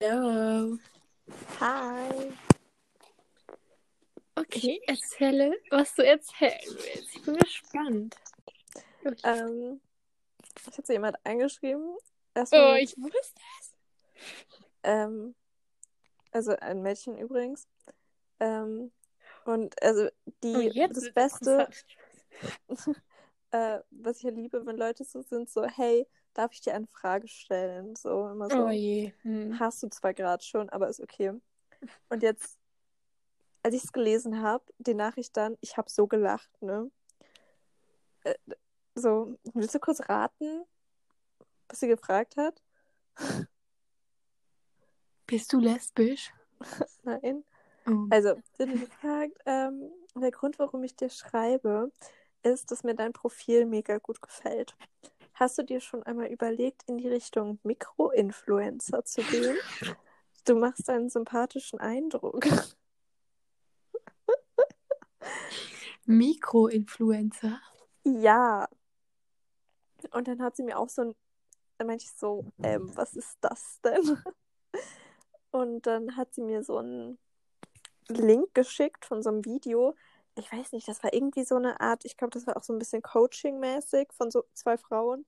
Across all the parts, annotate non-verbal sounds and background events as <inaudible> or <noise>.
Hallo. Hi. Okay, erzähle, was du erzählen willst. Ich bin gespannt. Ähm, ich hatte jemand eingeschrieben. Oh, Erstmal, ich wusste es. ähm, also ein Mädchen übrigens. Ähm, und also die, jetzt das Beste, <laughs> äh, was ich ja liebe, wenn Leute so sind, so, hey, darf ich dir eine Frage stellen? So immer so. Oh je. Hm. Hast du zwar gerade schon, aber ist okay. Und jetzt, als ich es gelesen habe, die Nachricht dann, ich habe so gelacht, ne? Äh, so, willst du kurz raten, was sie gefragt hat? Bist du lesbisch? <laughs> Nein. Oh. Also, sie hat gefragt, ähm, der Grund, warum ich dir schreibe, ist, dass mir dein Profil mega gut gefällt. Hast du dir schon einmal überlegt, in die Richtung Mikroinfluencer zu gehen? <laughs> Du machst einen sympathischen Eindruck. Mikroinfluencer. Ja. Und dann hat sie mir auch so ein, dann meinte ich so, ähm, was ist das denn? Und dann hat sie mir so einen Link geschickt von so einem Video. Ich weiß nicht, das war irgendwie so eine Art, ich glaube, das war auch so ein bisschen Coaching-mäßig von so zwei Frauen,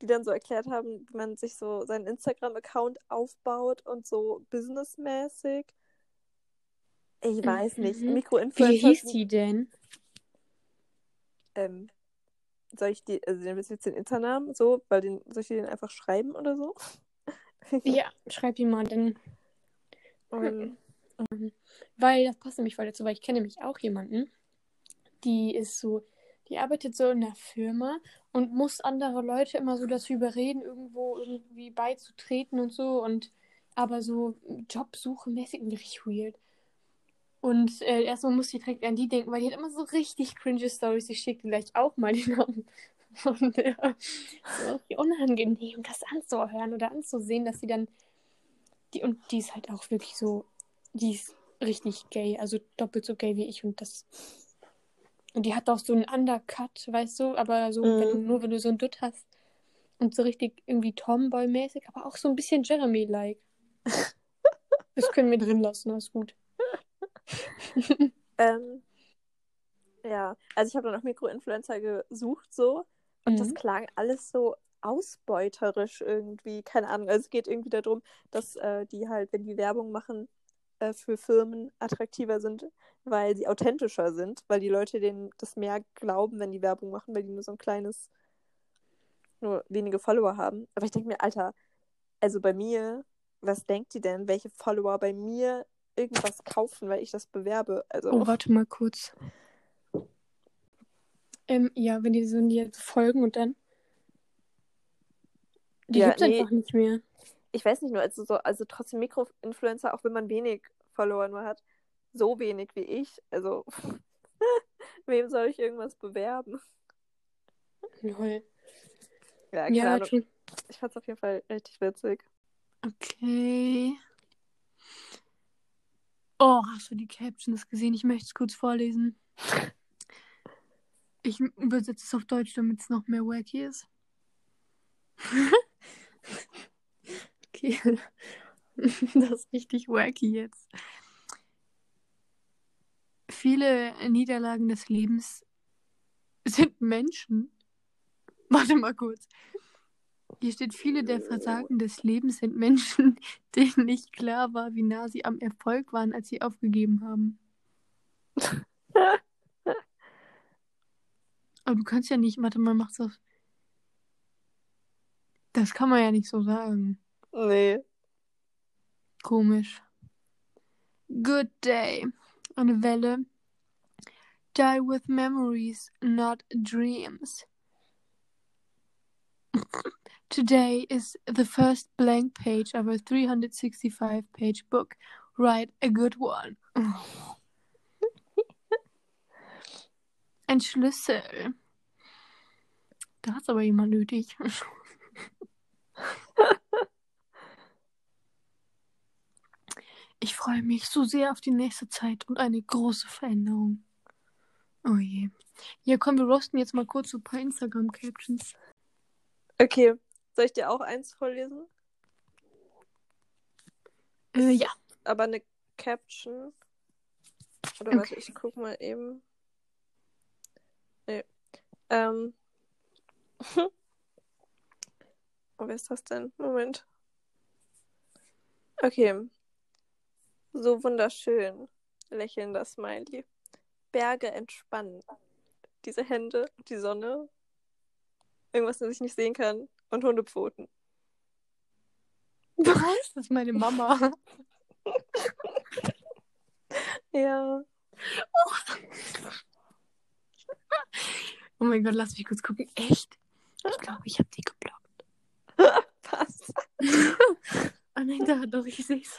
die dann so erklärt haben, wie man sich so seinen Instagram-Account aufbaut und so businessmäßig. Ich weiß nicht. Mhm. Wie Mikroinfluencer. hieß sind- die denn? Ähm, soll ich die, also den jetzt den Internamen so, weil den, soll ich den einfach schreiben oder so? <laughs> Ja, schreib die mal, denn, Ähm, weil das passt nämlich voll dazu, weil ich kenne nämlich auch jemanden, die ist so, die arbeitet so in der Firma und muss andere Leute immer so dazu überreden, irgendwo irgendwie beizutreten und so und aber so Jobsuche mäßig richtig weird. Und äh, erstmal muss ich direkt an die denken, weil die hat immer so richtig cringe Stories. Ich schicke gleich auch mal die Namen von der. So unangenehm, das anzuhören oder anzusehen, dass sie dann. Die, und die ist halt auch wirklich so. Die ist richtig gay, also doppelt so gay wie ich und das. Und die hat auch so einen Undercut, weißt du, aber so, Mhm. wenn du, nur wenn du so einen Dutt hast. Und so richtig irgendwie Tomboy-mäßig, aber auch so ein bisschen Jeremy-like. <laughs> Das können wir drin lassen, alles gut. <laughs> ähm, ja, also ich habe dann auch Mikroinfluencer gesucht so und das Mhm. klang alles so ausbeuterisch irgendwie. Keine Ahnung. Also es geht irgendwie darum, dass äh, die halt, wenn die Werbung machen, äh, für Firmen attraktiver sind, weil sie authentischer sind, weil die Leute denen das mehr glauben, wenn die Werbung machen, weil die nur so ein kleines, nur wenige Follower haben. Aber ich denke mir, Alter, also bei mir, was denkt die denn, welche Follower bei mir irgendwas kaufen, weil ich das bewerbe? Also, Oh, warte mal kurz. Ähm, ja, wenn die so dir folgen und dann. Die Ja, gibt's nee. einfach nicht mehr. Ich weiß nicht nur, also so, also trotzdem Mikroinfluencer, auch wenn man wenig Follower nur hat, so wenig wie ich, also <laughs> wem soll ich irgendwas bewerben? Lol. Ja, Ja, Ahnung. schon. Ich fand's auf jeden Fall richtig witzig. Okay. Oh, hast du die Captions gesehen? Ich möchte es kurz vorlesen. Ich übersetze es auf Deutsch, damit es noch mehr wacky ist. <laughs> okay. <laughs> Das ist richtig wacky jetzt. Viele Niederlagen des Lebens sind Menschen. <laughs> Warte mal kurz. Hier steht, viele der Versagen des Lebens sind Menschen, <laughs> denen nicht klar war, wie nah sie am Erfolg waren, als sie aufgegeben haben. Aber du kannst ja nicht, warte mal, mach's auf. Das kann man ja nicht so sagen. Nee. Komisch. Good day. Eine Welle. Die with memories, not dreams. <laughs> Today is the first blank page of a 365 page book. Write a good one. Ein Schlüssel. Da hat's aber jemand nötig. <laughs> Ich freue mich so sehr auf die nächste Zeit und eine große Veränderung. Oh je. Ja, komm, wir rosten jetzt mal kurz so ein paar Instagram-Captions. Okay, Soll ich dir auch eins vorlesen? Äh, ja. Aber eine Caption. Oder Okay. warte, ich guck mal eben. Nee. Ähm. <laughs> oh, wer ist das denn? Moment. Okay. So wunderschön. Lächelnder Smiley. Berge entspannen. Diese Hände, die Sonne. Irgendwas, das ich nicht sehen kann. Und Hundepfoten. Was? Das ist meine Mama. <laughs> Ja. Oh mein Gott, lass mich kurz gucken. Echt? Ich glaube, ich habe die geblockt. <laughs> Passt. <laughs> Oh nein, da doch, ich sehe es.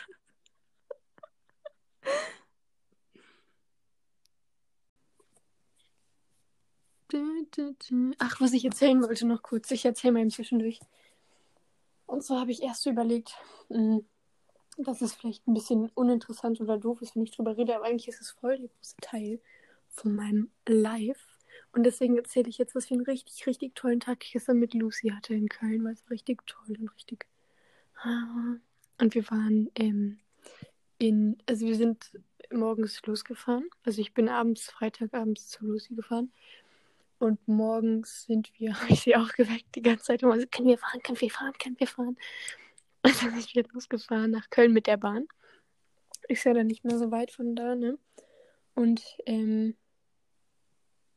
Ach, was ich erzählen wollte noch kurz. Ich erzähle mal im Zwischendurch. Und zwar habe ich erst so überlegt, mh, dass es vielleicht ein bisschen uninteressant oder doof ist, wenn ich drüber rede, aber eigentlich ist es voll der große Teil von meinem Live. Und deswegen erzähle ich jetzt, was für einen richtig, richtig tollen Tag ich gestern mit Lucy hatte in Köln, weil es richtig toll und richtig. Ah. Und wir waren ähm, in, also wir sind morgens losgefahren. Also ich bin abends, Freitagabends zu Lucy gefahren. Und morgens sind wir, <laughs> habe ich sie auch geweckt die ganze Zeit. So, können wir fahren, können wir fahren, können wir fahren. <laughs> Und dann sind wir losgefahren nach Köln mit der Bahn. Ist ja dann nicht mehr so weit von da, ne? Und ähm,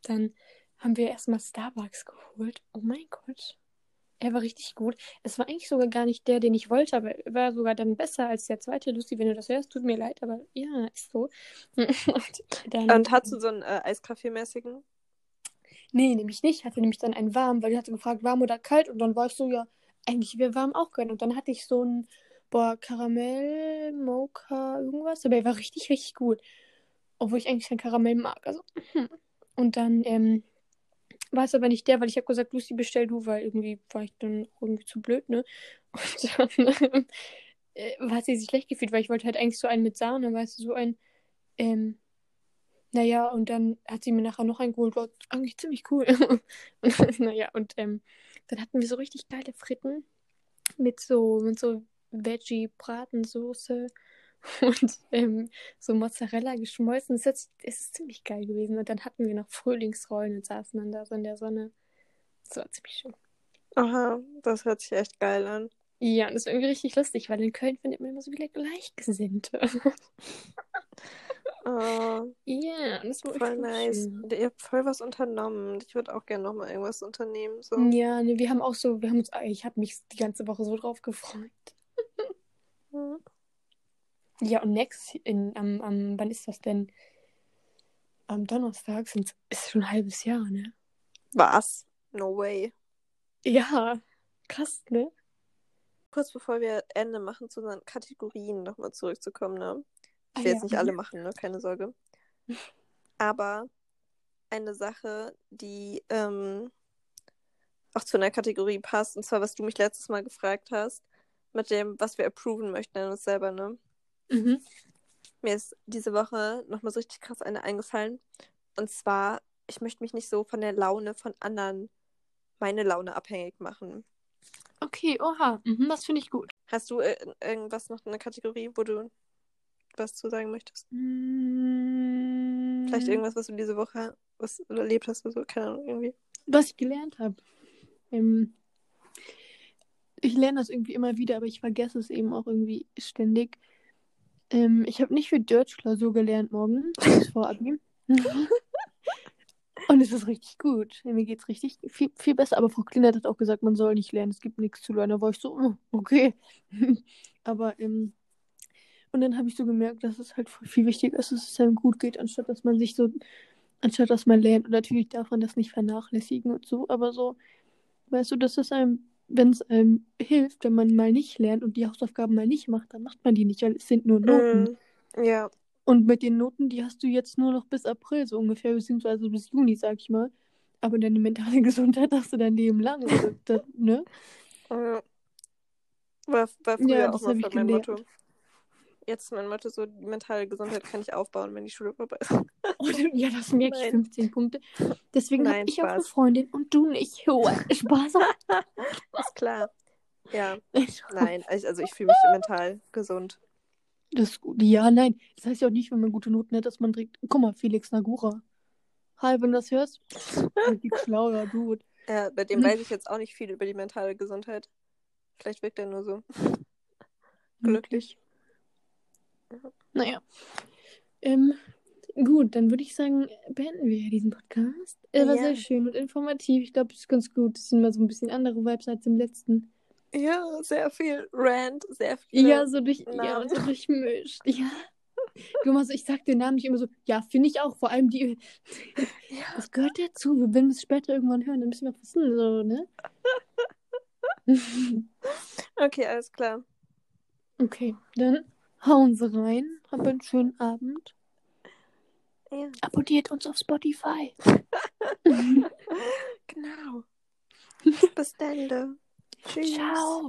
dann haben wir erstmal Starbucks geholt. Oh mein Gott. Er war richtig gut. Es war eigentlich sogar gar nicht der, den ich wollte, aber er war sogar dann besser als der zweite. Lucy, wenn du das hörst, tut mir leid, aber ja, ist so. <laughs> Und, dann, Und hast du so einen äh, Eiskaffee-mäßigen? Nee, nämlich nicht. Ich hatte nämlich dann einen warm, weil die hatte gefragt, warm oder kalt. Und dann war ich so, ja, eigentlich wäre warm auch gönnen. Und dann hatte ich so einen, boah, Karamell, Mocha, irgendwas. Aber er war richtig, richtig gut. Obwohl ich eigentlich kein Karamell mag. Also, hm. Und dann, ähm, war es aber nicht der, weil ich habe gesagt, Lucy, bestell du, weil irgendwie war ich dann irgendwie zu blöd, ne? <laughs> Und dann äh, hat sie sich schlecht gefühlt, weil ich wollte halt eigentlich so einen mit Sahne, weißt du, so ein, ähm, naja, und dann hat sie mir nachher noch einen geholt, war eigentlich ziemlich cool. <laughs> und, naja, und ähm, dann hatten wir so richtig geile Fritten mit so, mit so Veggie-Bratensoße <laughs> und ähm, so Mozzarella geschmolzen. Es ist, es ist ziemlich geil gewesen. Und dann hatten wir noch Frühlingsrollen und saßen dann da so in der Sonne. Das war ziemlich schön. Aha, das hört sich echt geil an. Ja, und das war irgendwie richtig lustig, weil in Köln findet man immer so viele Gleichgesinnte. <laughs> Oh, Ja, das war voll nice. schön. Ihr habt voll was unternommen. Ich würde auch gerne nochmal irgendwas unternehmen. So. Ja, nee, wir haben auch so, wir haben uns, ich habe mich die ganze Woche so drauf gefreut. Mhm. Ja, und next, in, am, am, wann ist das denn? Am Donnerstag sind, ist schon ein halbes Jahr, ne? Was? No way. Ja, krass, ne? Kurz bevor wir Ende machen, zu unseren Kategorien nochmal zurückzukommen, ne? Ich Ah, will ja. jetzt nicht alle machen, ne? Keine Sorge. Aber eine Sache, die ähm, auch zu einer Kategorie passt, und zwar, was du mich letztes Mal gefragt hast, mit dem, was wir approven möchten an uns selber, ne? Mhm. Mir ist diese Woche nochmal so richtig krass eine eingefallen. Und zwar, ich möchte mich nicht so von der Laune von anderen, meine Laune abhängig machen. Okay, oha, mhm, das finde ich gut. Hast du irgendwas noch eine Kategorie, wo du was zu sagen möchtest? Mm, Vielleicht irgendwas, was du diese Woche was erlebt hast oder so, keine Ahnung, irgendwie. Was ich gelernt habe. Ähm, ich lerne das irgendwie immer wieder, aber ich vergesse es eben auch irgendwie ständig. Ähm, ich habe nicht für Deutsch-Klausur gelernt morgen. Das ist <laughs> vor Abi. Und es ist richtig gut. Mir geht es richtig viel, viel besser. Aber Frau Klinert hat auch gesagt, man soll nicht lernen, es gibt nichts zu lernen. Da war ich so, oh, okay. <laughs> aber, ähm, und dann habe ich so gemerkt, dass es halt viel wichtiger ist, dass es einem gut geht, anstatt dass man sich so, anstatt dass man lernt. Und natürlich darf man das nicht vernachlässigen und so, aber so, weißt du, dass es einem, wenn es einem hilft, wenn man mal nicht lernt und die Hausaufgaben mal nicht macht, dann macht man die nicht, weil es sind nur Noten. Mm, ja, Und mit den Noten, die hast du jetzt nur noch bis April so ungefähr, beziehungsweise bis Juni, sag ich mal. Aber deine mentale <laughs> Gesundheit hast du dein Leben lang. Das, ne? äh, war, war früher Ja, auch mal von mein. Motto. Jetzt mein Motto so, die mentale Gesundheit kann ich aufbauen, wenn die Schule vorbei ist. Und, ja, das <laughs> merke ich Nein. 15 Punkte. Deswegen habe ich auch eine Spaß. Freundin und du nicht. <laughs> Oh, Spaß. Ist klar. Ja, nein, ich, also ich fühle mich mental gesund. Das ist gut. Ja, nein. Das heißt ja auch nicht, wenn man gute Noten hat, dass man direkt. Guck mal, Felix Nagura. Hi, wenn du das hörst. Richtig <laughs> schlauer Dude. Ja, bei dem weiß ich jetzt auch nicht viel über die mentale Gesundheit. Vielleicht wirkt er nur so glücklich. Naja. Ähm, gut, dann würde ich sagen, beenden wir ja diesen Podcast. Er war Ja. sehr schön und informativ. Ich glaube, es ist ganz gut. Es sind mal so ein bisschen andere Vibes als im letzten. Ja, sehr viel Rant, sehr viel. Ja, so durch, ja, Namen. so <laughs> durchmischt. Ja. Du machst, ich sag den Namen nicht immer so, ja, finde ich auch. Vor allem die. Ja. Das gehört dazu. Wenn wir es später irgendwann hören, dann müssen wir wissen, so, ne? <laughs> Okay, alles klar. okay, dann hauen Sie rein. Habt einen schönen Abend. Ja, Abonniert uns auf Spotify. <laughs> genau. Bis dann. <laughs> Tschüss. Ciao.